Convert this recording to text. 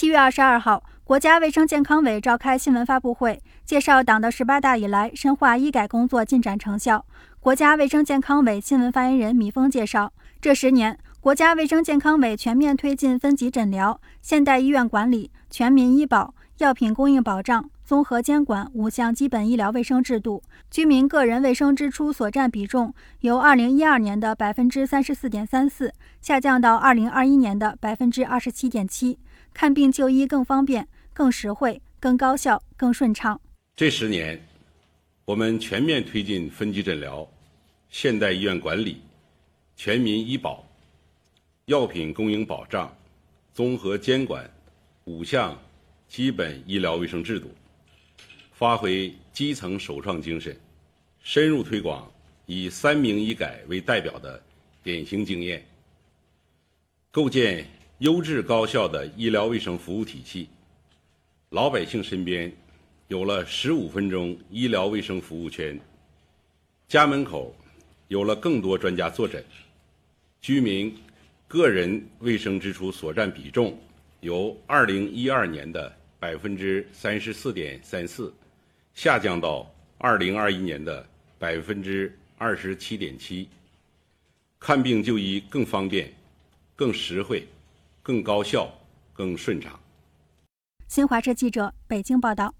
七月二十二号，国家卫生健康委召开新闻发布会，介绍党的十八大以来深化医改工作进展成效。国家卫生健康委新闻发言人米峰介绍，这十年，国家卫生健康委全面推进分级诊疗、现代医院管理、全民医保、药品供应保障、综合监管五项基本医疗卫生制度，居民个人卫生支出所占比重由二零一二年的百分之三十四点三四下降到二零二一年的百分之二十七点七。看病就医更方便、更实惠、更高效、更顺畅。这十年，我们全面推进分级诊疗、现代医院管理、全民医保、药品供应保障、综合监管五项基本医疗卫生制度，发挥基层首创精神，深入推广以三明医改为代表的典型经验，构建。优质高效的医疗卫生服务体系，老百姓身边有了十五分钟医疗卫生服务圈，家门口有了更多专家坐诊，居民个人卫生支出所占比重由二零一二年的百分之三十四点三四下降到二零二一年的百分之二十七点七，看病就医更方便、更实惠。更高效、更顺畅。新华社记者北京报道。